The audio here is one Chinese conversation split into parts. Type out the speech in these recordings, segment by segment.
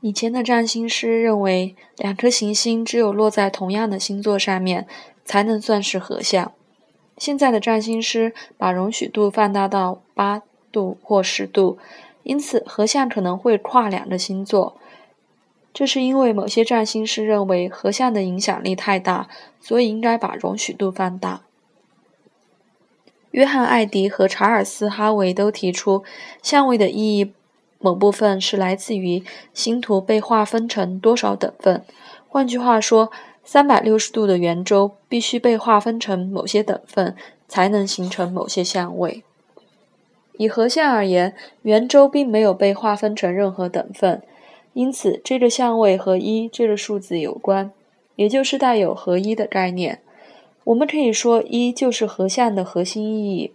以前的占星师认为，两颗行星只有落在同样的星座上面，才能算是合相。现在的占星师把容许度放大到八度或十度，因此合相可能会跨两个星座。这是因为某些占星师认为合相的影响力太大，所以应该把容许度放大。约翰·艾迪和查尔斯·哈维都提出，相位的意义某部分是来自于星图被划分成多少等份。换句话说，三百六十度的圆周必须被划分成某些等份，才能形成某些相位。以合相而言，圆周并没有被划分成任何等份，因此这个相位和一这个数字有关，也就是带有合一的概念。我们可以说，一就是合相的核心意义，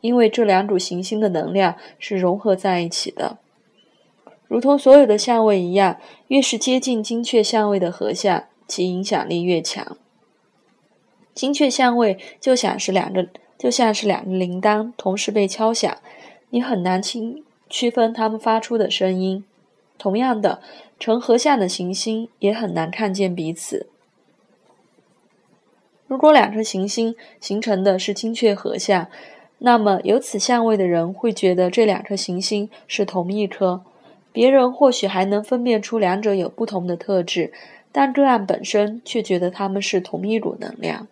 因为这两组行星的能量是融合在一起的。如同所有的相位一样，越是接近精确相位的合相，其影响力越强。精确相位就像是两个，就像是两个铃铛同时被敲响，你很难清区分它们发出的声音。同样的，成合相的行星也很难看见彼此。如果两颗行星形成的是精确合相，那么有此相位的人会觉得这两颗行星是同一颗。别人或许还能分辨出两者有不同的特质，但个案本身却觉得他们是同一股能量。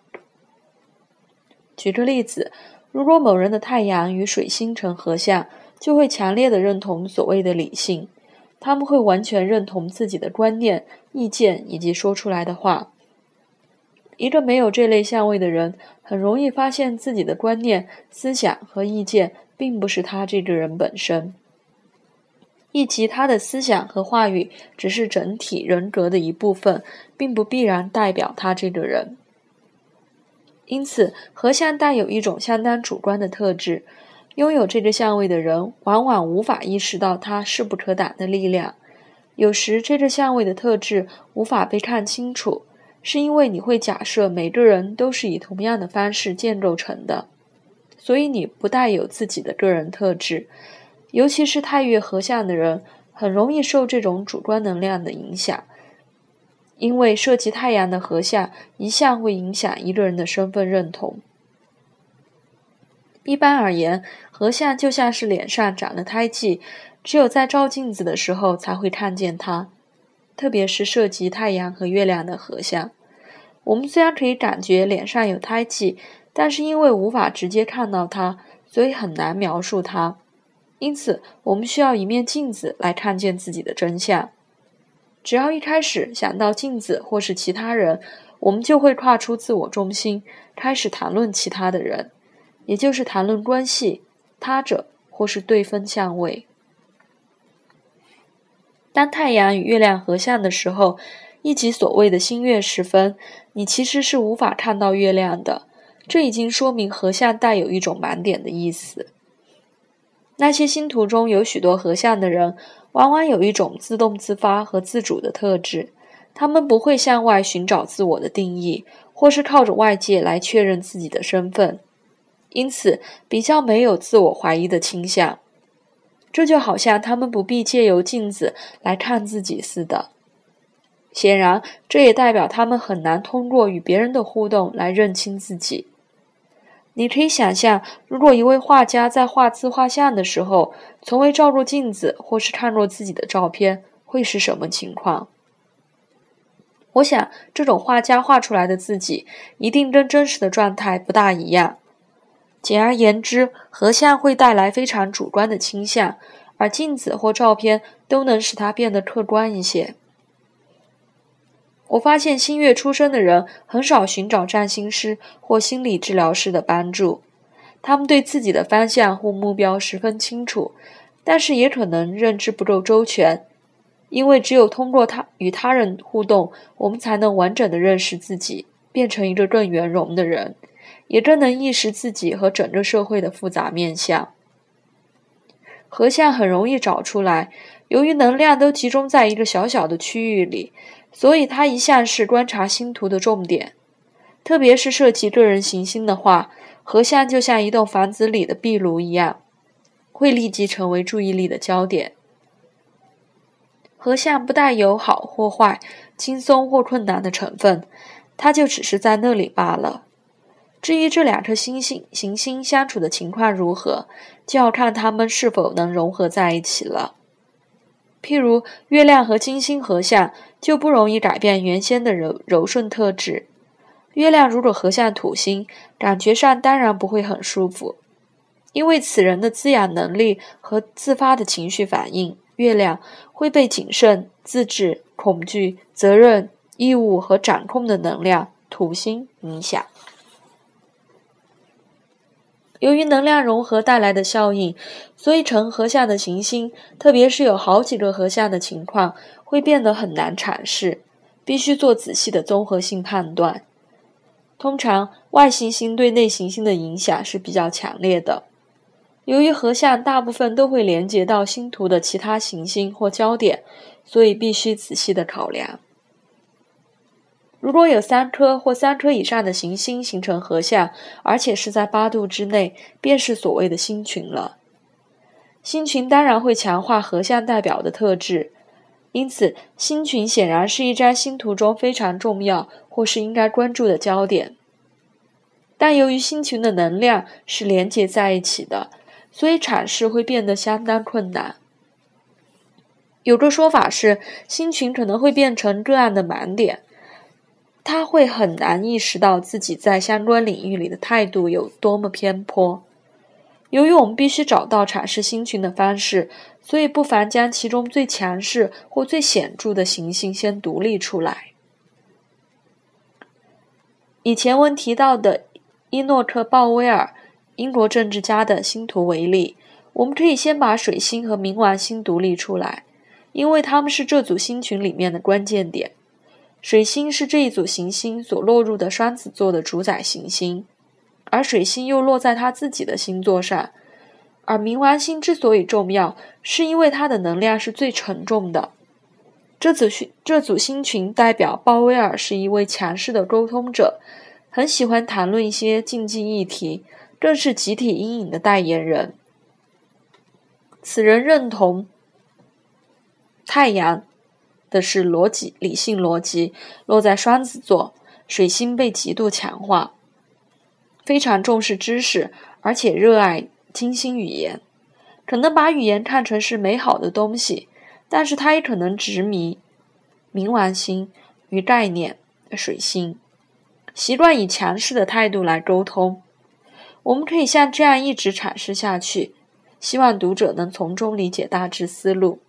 举个例子，如果某人的太阳与水星成合相，就会强烈的认同所谓的理性，他们会完全认同自己的观念、意见以及说出来的话。一个没有这类相位的人，很容易发现自己的观念、思想和意见并不是他这个人本身，以及他的思想和话语只是整体人格的一部分，并不必然代表他这个人。因此，合相带有一种相当主观的特质。拥有这个相位的人，往往无法意识到它势不可挡的力量。有时，这个相位的特质无法被看清楚。是因为你会假设每个人都是以同样的方式建构成的，所以你不带有自己的个人特质。尤其是太月合相的人，很容易受这种主观能量的影响，因为涉及太阳的合相一向会影响一个人的身份认同。一般而言，合相就像是脸上长了胎记，只有在照镜子的时候才会看见它。特别是涉及太阳和月亮的合相，我们虽然可以感觉脸上有胎记，但是因为无法直接看到它，所以很难描述它。因此，我们需要一面镜子来看见自己的真相。只要一开始想到镜子或是其他人，我们就会跨出自我中心，开始谈论其他的人，也就是谈论关系、他者或是对分相位。当太阳与月亮合相的时候，以及所谓的新月时分，你其实是无法看到月亮的。这已经说明合相带有一种盲点的意思。那些星图中有许多合相的人，往往有一种自动自发和自主的特质，他们不会向外寻找自我的定义，或是靠着外界来确认自己的身份，因此比较没有自我怀疑的倾向。这就好像他们不必借由镜子来看自己似的。显然，这也代表他们很难通过与别人的互动来认清自己。你可以想象，如果一位画家在画自画像的时候，从未照过镜子或是看过自己的照片，会是什么情况？我想，这种画家画出来的自己，一定跟真实的状态不大一样。简而言之，合相会带来非常主观的倾向，而镜子或照片都能使它变得客观一些。我发现新月出生的人很少寻找占星师或心理治疗师的帮助，他们对自己的方向或目标十分清楚，但是也可能认知不够周全，因为只有通过他与他人互动，我们才能完整的认识自己，变成一个更圆融的人。也更能意识自己和整个社会的复杂面相。合相很容易找出来，由于能量都集中在一个小小的区域里，所以它一向是观察星图的重点。特别是涉及个人行星的话，合相就像一栋房子里的壁炉一样，会立即成为注意力的焦点。合相不带有好或坏、轻松或困难的成分，它就只是在那里罢了。至于这两颗星星行星相处的情况如何，就要看它们是否能融合在一起了。譬如月亮和金星合相，就不容易改变原先的柔柔顺特质。月亮如果合相土星，感觉上当然不会很舒服，因为此人的滋养能力和自发的情绪反应，月亮会被谨慎、自制、恐惧、责任、义务和掌控的能量土星影响。由于能量融合带来的效应，所以成合相的行星，特别是有好几个合相的情况，会变得很难阐释，必须做仔细的综合性判断。通常，外行星对内行星的影响是比较强烈的。由于合相大部分都会连接到星图的其他行星或焦点，所以必须仔细的考量。如果有三颗或三颗以上的行星形成合相，而且是在八度之内，便是所谓的星群了。星群当然会强化合相代表的特质，因此星群显然是一张星图中非常重要或是应该关注的焦点。但由于星群的能量是连接在一起的，所以阐释会变得相当困难。有个说法是，星群可能会变成个案的盲点。他会很难意识到自己在相关领域里的态度有多么偏颇。由于我们必须找到阐释星群的方式，所以不妨将其中最强势或最显著的行星先独立出来。以前文提到的伊诺克·鲍威尔，英国政治家的星图为例，我们可以先把水星和冥王星独立出来，因为它们是这组星群里面的关键点。水星是这一组行星所落入的双子座的主宰行星，而水星又落在它自己的星座上。而冥王星之所以重要，是因为它的能量是最沉重的。这组星这组星群代表鲍威尔是一位强势的沟通者，很喜欢谈论一些禁忌议题，更是集体阴影的代言人。此人认同太阳。的是逻辑、理性逻辑落在双子座，水星被极度强化，非常重视知识，而且热爱精心语言，可能把语言看成是美好的东西，但是他也可能执迷冥王星与概念水星，习惯以强势的态度来沟通。我们可以像这样一直阐释下去，希望读者能从中理解大致思路。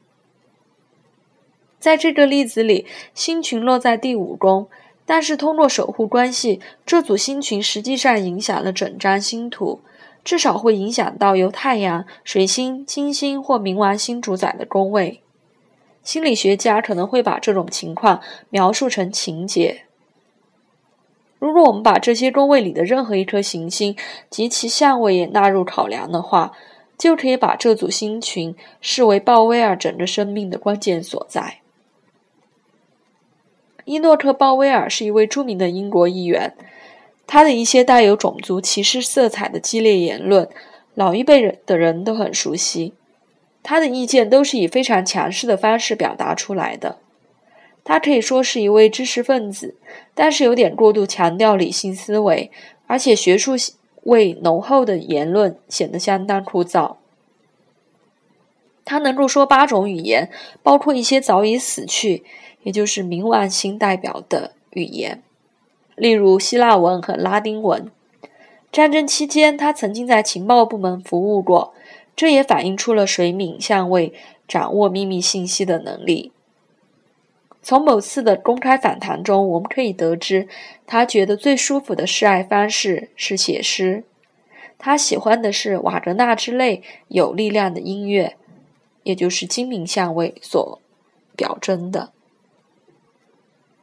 在这个例子里，星群落在第五宫，但是通过守护关系，这组星群实际上影响了整张星图，至少会影响到由太阳、水星、金星或冥王星主宰的宫位。心理学家可能会把这种情况描述成情节。如果我们把这些宫位里的任何一颗行星及其相位也纳入考量的话，就可以把这组星群视为鲍威尔整个生命的关键所在。伊诺克·鲍威尔是一位著名的英国议员，他的一些带有种族歧视色彩的激烈言论，老一辈人的人都很熟悉。他的意见都是以非常强势的方式表达出来的。他可以说是一位知识分子，但是有点过度强调理性思维，而且学术味浓厚的言论显得相当枯燥。他能够说八种语言，包括一些早已死去。也就是冥王星代表的语言，例如希腊文和拉丁文。战争期间，他曾经在情报部门服务过，这也反映出了水敏相位掌握秘密信息的能力。从某次的公开访谈中，我们可以得知，他觉得最舒服的示爱方式是写诗。他喜欢的是瓦格纳之类有力量的音乐，也就是精明相位所表征的。